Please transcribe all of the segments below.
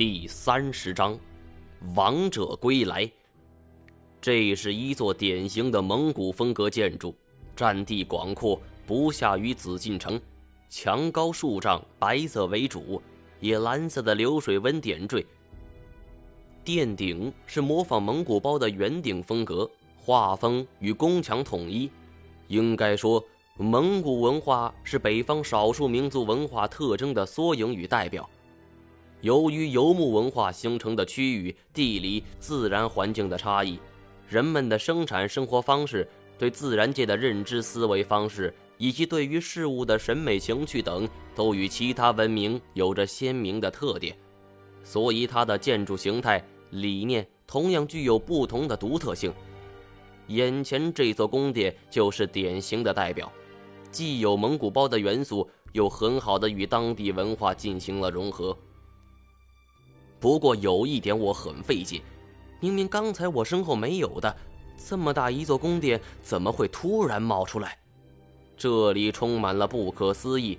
第三十章，王者归来。这是一座典型的蒙古风格建筑，占地广阔，不下于紫禁城。墙高数丈，白色为主，以蓝色的流水纹点缀。殿顶是模仿蒙古包的圆顶风格，画风与宫墙统一。应该说，蒙古文化是北方少数民族文化特征的缩影与代表。由于游牧文化形成的区域、地理、自然环境的差异，人们的生产生活方式、对自然界的认知思维方式，以及对于事物的审美情趣等，都与其他文明有着鲜明的特点，所以它的建筑形态。理念同样具有不同的独特性。眼前这座宫殿就是典型的代表，既有蒙古包的元素，又很好的与当地文化进行了融合。不过有一点我很费解，明明刚才我身后没有的，这么大一座宫殿，怎么会突然冒出来？这里充满了不可思议，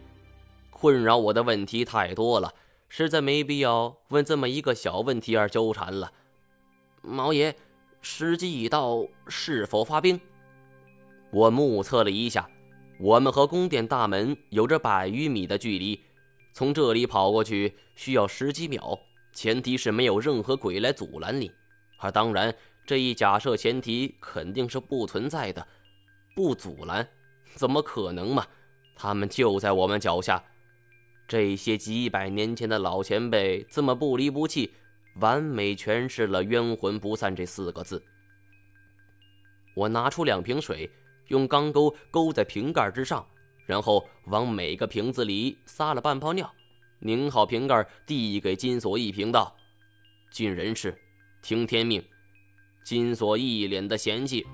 困扰我的问题太多了。实在没必要问这么一个小问题而纠缠了。毛爷，时机已到，是否发兵？我目测了一下，我们和宫殿大门有着百余米的距离，从这里跑过去需要十几秒，前提是没有任何鬼来阻拦你。而当然，这一假设前提肯定是不存在的。不阻拦，怎么可能嘛？他们就在我们脚下。这些几百年前的老前辈这么不离不弃，完美诠释了“冤魂不散”这四个字。我拿出两瓶水，用钢钩勾在瓶盖之上，然后往每个瓶子里撒了半泡尿，拧好瓶盖，递给金锁一瓶，道：“尽人事，听天命。”金锁一脸的嫌弃：“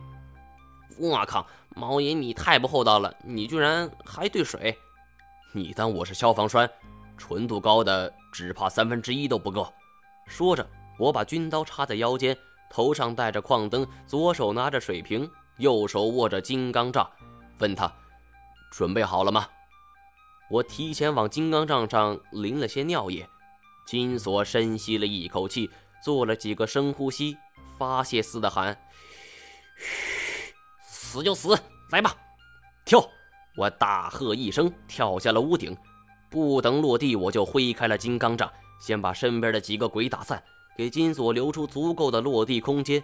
我靠，毛爷你太不厚道了，你居然还兑水！”你当我是消防栓，纯度高的只怕三分之一都不够。说着，我把军刀插在腰间，头上戴着矿灯，左手拿着水瓶，右手握着金刚杖，问他：“准备好了吗？”我提前往金刚杖上淋了些尿液。金锁深吸了一口气，做了几个深呼吸，发泄似的喊：“嘘，死就死，来吧，跳！”我大喝一声，跳下了屋顶，不等落地，我就挥开了金刚杖，先把身边的几个鬼打散，给金锁留出足够的落地空间。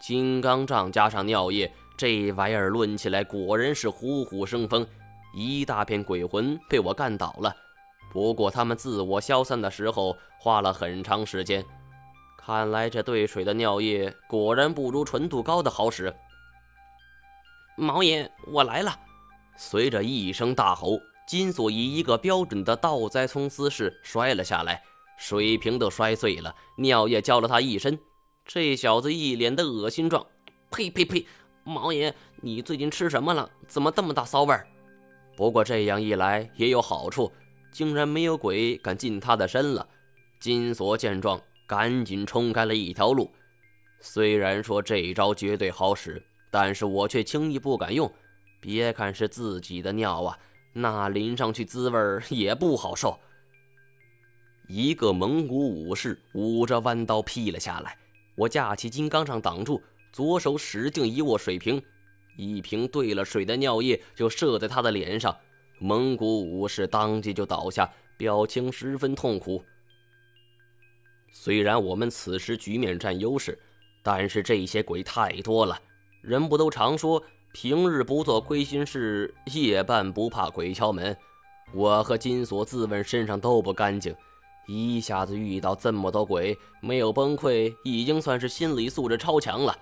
金刚杖加上尿液，这玩意儿抡起来果然是虎虎生风，一大片鬼魂被我干倒了。不过他们自我消散的时候花了很长时间，看来这兑水的尿液果然不如纯度高的好使。毛爷，我来了。随着一声大吼，金锁以一个标准的倒栽葱姿势摔了下来，水瓶都摔碎了，尿液浇了他一身。这小子一脸的恶心状，呸呸呸！毛爷，你最近吃什么了？怎么这么大骚味儿？不过这样一来也有好处，竟然没有鬼敢近他的身了。金锁见状，赶紧冲开了一条路。虽然说这一招绝对好使，但是我却轻易不敢用。别看是自己的尿啊，那淋上去滋味也不好受。一个蒙古武士捂着弯刀劈了下来，我架起金刚杖挡住，左手使劲一握水瓶，一瓶兑了水的尿液就射在他的脸上。蒙古武士当即就倒下，表情十分痛苦。虽然我们此时局面占优势，但是这些鬼太多了，人不都常说？平日不做亏心事，夜半不怕鬼敲门。我和金锁自问身上都不干净，一下子遇到这么多鬼，没有崩溃已经算是心理素质超强了。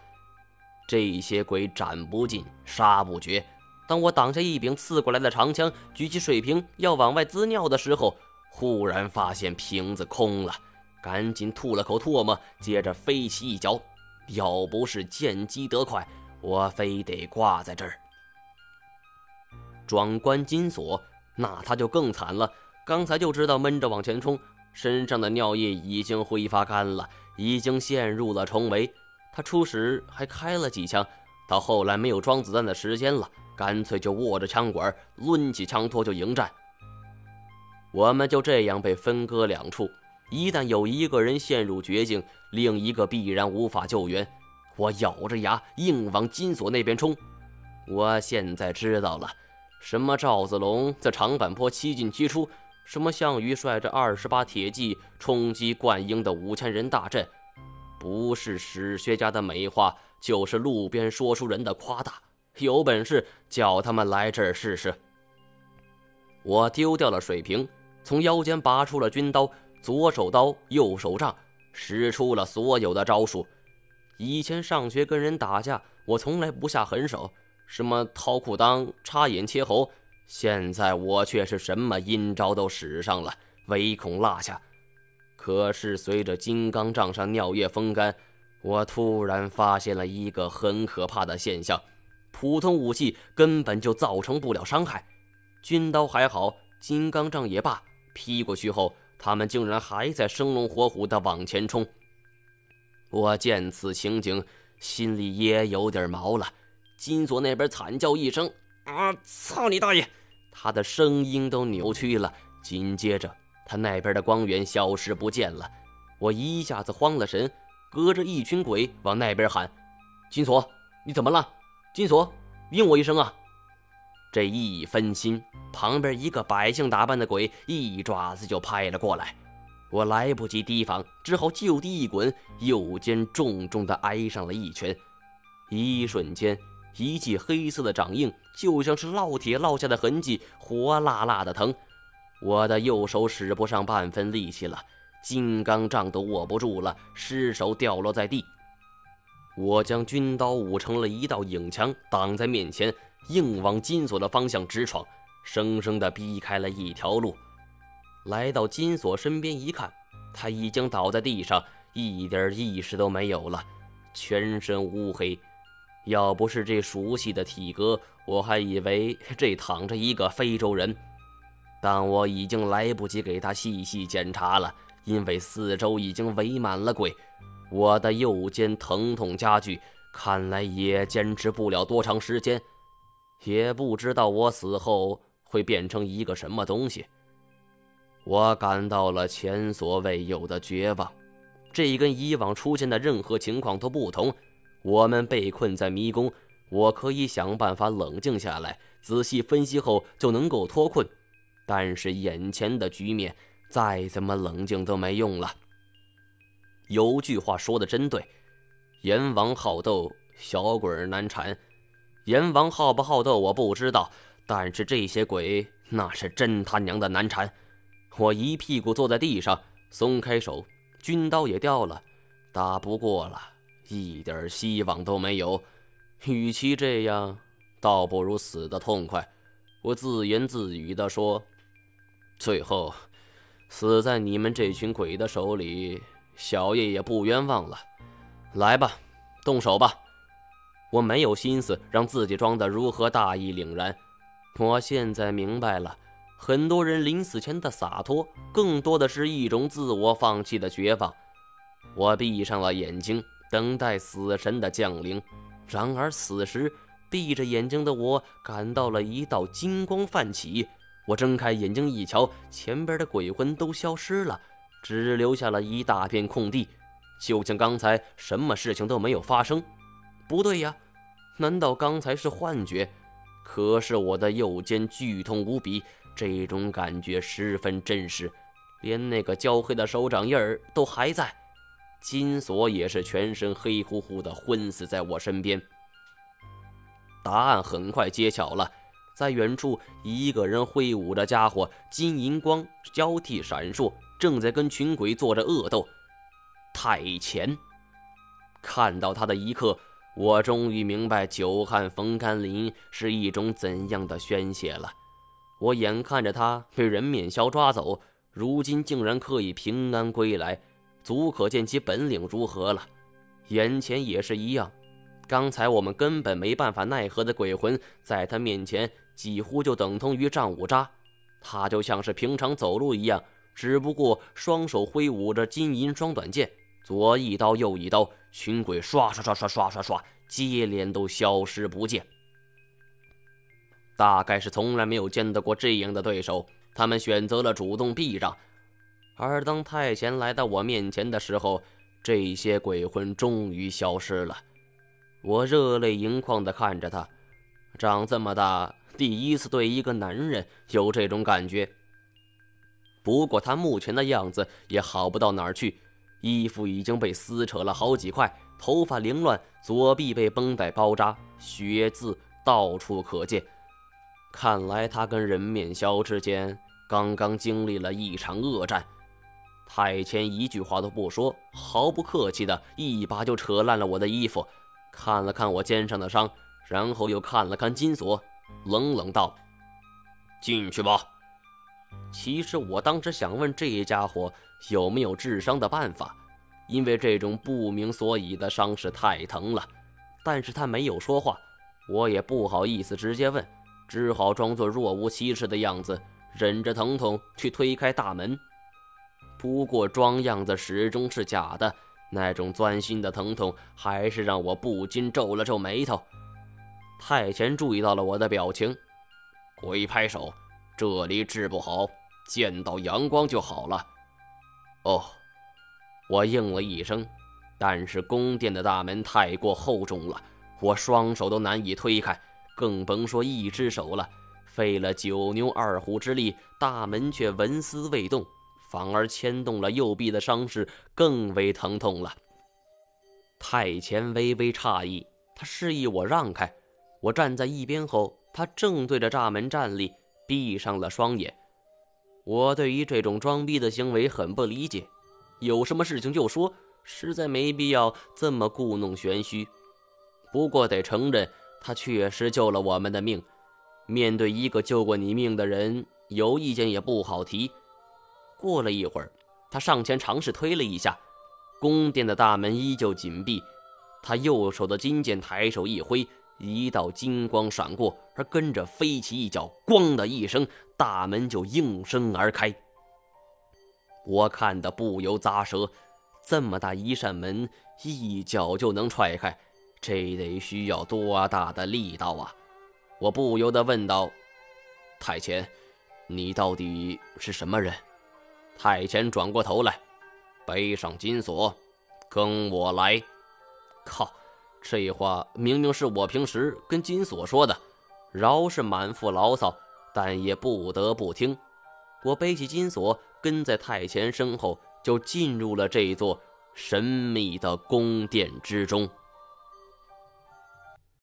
这些鬼斩不尽，杀不绝。当我挡下一柄刺过来的长枪，举起水瓶要往外滋尿的时候，忽然发现瓶子空了，赶紧吐了口唾沫，接着飞起一脚。要不是见机得快。我非得挂在这儿。转关金锁，那他就更惨了。刚才就知道闷着往前冲，身上的尿液已经挥发干了，已经陷入了重围。他初时还开了几枪，到后来没有装子弹的时间了，干脆就握着枪管，抡起枪托就迎战。我们就这样被分割两处，一旦有一个人陷入绝境，另一个必然无法救援。我咬着牙硬往金锁那边冲。我现在知道了，什么赵子龙在长坂坡七进七出，什么项羽率着二十八铁骑冲击灌婴的五千人大阵，不是史学家的美化，就是路边说书人的夸大。有本事叫他们来这儿试试。我丢掉了水瓶，从腰间拔出了军刀。左手刀，右手杖，使出了所有的招数。以前上学跟人打架，我从来不下狠手，什么掏裤裆、插眼切喉。现在我却是什么阴招都使上了，唯恐落下。可是随着金刚杖上尿液风干，我突然发现了一个很可怕的现象：普通武器根本就造成不了伤害。军刀还好，金刚杖也罢，劈过去后。他们竟然还在生龙活虎地往前冲！我见此情景，心里也有点毛了。金锁那边惨叫一声：“啊！操你大爷！”他的声音都扭曲了。紧接着，他那边的光源消失不见了。我一下子慌了神，隔着一群鬼往那边喊：“金锁，你怎么了？金锁，应我一声啊！”这一分心，旁边一个百姓打扮的鬼一爪子就拍了过来，我来不及提防，只好就地一滚，右肩重重的挨上了一拳。一瞬间，一记黑色的掌印就像是烙铁烙下的痕迹，火辣辣的疼。我的右手使不上半分力气了，金刚杖都握不住了，失手掉落在地。我将军刀舞成了一道影墙，挡在面前。硬往金锁的方向直闯，生生的逼开了一条路。来到金锁身边一看，他已经倒在地上，一点意识都没有了，全身乌黑。要不是这熟悉的体格，我还以为这躺着一个非洲人。但我已经来不及给他细细检查了，因为四周已经围满了鬼。我的右肩疼痛加剧，看来也坚持不了多长时间。也不知道我死后会变成一个什么东西。我感到了前所未有的绝望，这跟以往出现的任何情况都不同。我们被困在迷宫，我可以想办法冷静下来，仔细分析后就能够脱困。但是眼前的局面，再怎么冷静都没用了。有句话说的真对：阎王好斗，小鬼难缠。阎王好不好斗我不知道，但是这些鬼那是真他娘的难缠。我一屁股坐在地上，松开手，军刀也掉了，打不过了，一点希望都没有。与其这样，倒不如死的痛快。我自言自语地说：“最后，死在你们这群鬼的手里，小爷也不冤枉了。来吧，动手吧。”我没有心思让自己装得如何大义凛然，我现在明白了，很多人临死前的洒脱，更多的是一种自我放弃的绝望。我闭上了眼睛，等待死神的降临。然而此时，闭着眼睛的我感到了一道金光泛起。我睁开眼睛一瞧，前边的鬼魂都消失了，只留下了一大片空地，就像刚才什么事情都没有发生。不对呀，难道刚才是幻觉？可是我的右肩剧痛无比，这种感觉十分真实，连那个焦黑的手掌印儿都还在。金锁也是全身黑乎乎的，昏死在我身边。答案很快揭晓了，在远处，一个人挥舞着家伙，金银光交替闪烁，正在跟群鬼做着恶斗。太前，看到他的一刻。我终于明白久旱逢甘霖是一种怎样的宣泄了。我眼看着他被人面鸮抓走，如今竟然可以平安归来，足可见其本领如何了。眼前也是一样，刚才我们根本没办法奈何的鬼魂，在他面前几乎就等同于战五渣。他就像是平常走路一样，只不过双手挥舞着金银双短剑。左一刀，右一刀，群鬼刷刷刷刷刷刷刷，接连都消失不见。大概是从来没有见到过这样的对手，他们选择了主动避让。而当太贤来到我面前的时候，这些鬼魂终于消失了。我热泪盈眶地看着他，长这么大第一次对一个男人有这种感觉。不过他目前的样子也好不到哪儿去，衣服已经被撕扯了好几块，头发凌乱，左臂被绷带包扎，血渍到处可见。看来他跟人面鸮之间刚刚经历了一场恶战。太谦一句话都不说，毫不客气的一把就扯烂了我的衣服，看了看我肩上的伤，然后又看了看金锁，冷冷道：“进去吧。”其实我当时想问这家伙有没有治伤的办法，因为这种不明所以的伤势太疼了。但是他没有说话，我也不好意思直接问，只好装作若无其事的样子，忍着疼痛去推开大门。不过装样子始终是假的，那种钻心的疼痛还是让我不禁皱了皱眉头。太前注意到了我的表情，鬼拍手：“这里治不好，见到阳光就好了。”哦，我应了一声，但是宫殿的大门太过厚重了，我双手都难以推开，更甭说一只手了。费了九牛二虎之力，大门却纹丝未动。反而牵动了右臂的伤势，更为疼痛了。太前微微诧异，他示意我让开。我站在一边后，他正对着栅门站立，闭上了双眼。我对于这种装逼的行为很不理解，有什么事情就说，实在没必要这么故弄玄虚。不过得承认，他确实救了我们的命。面对一个救过你命的人，有意见也不好提。过了一会儿，他上前尝试推了一下，宫殿的大门依旧紧闭。他右手的金剑抬手一挥，一道金光闪过，而跟着飞起一脚，咣的一声，大门就应声而开。我看得不由咂舌，这么大一扇门，一脚就能踹开，这得需要多大的力道啊！我不由得问道：“太前，你到底是什么人？”太前转过头来，背上金锁，跟我来。靠，这话明明是我平时跟金锁说的，饶是满腹牢骚，但也不得不听。我背起金锁，跟在太前身后，就进入了这座神秘的宫殿之中。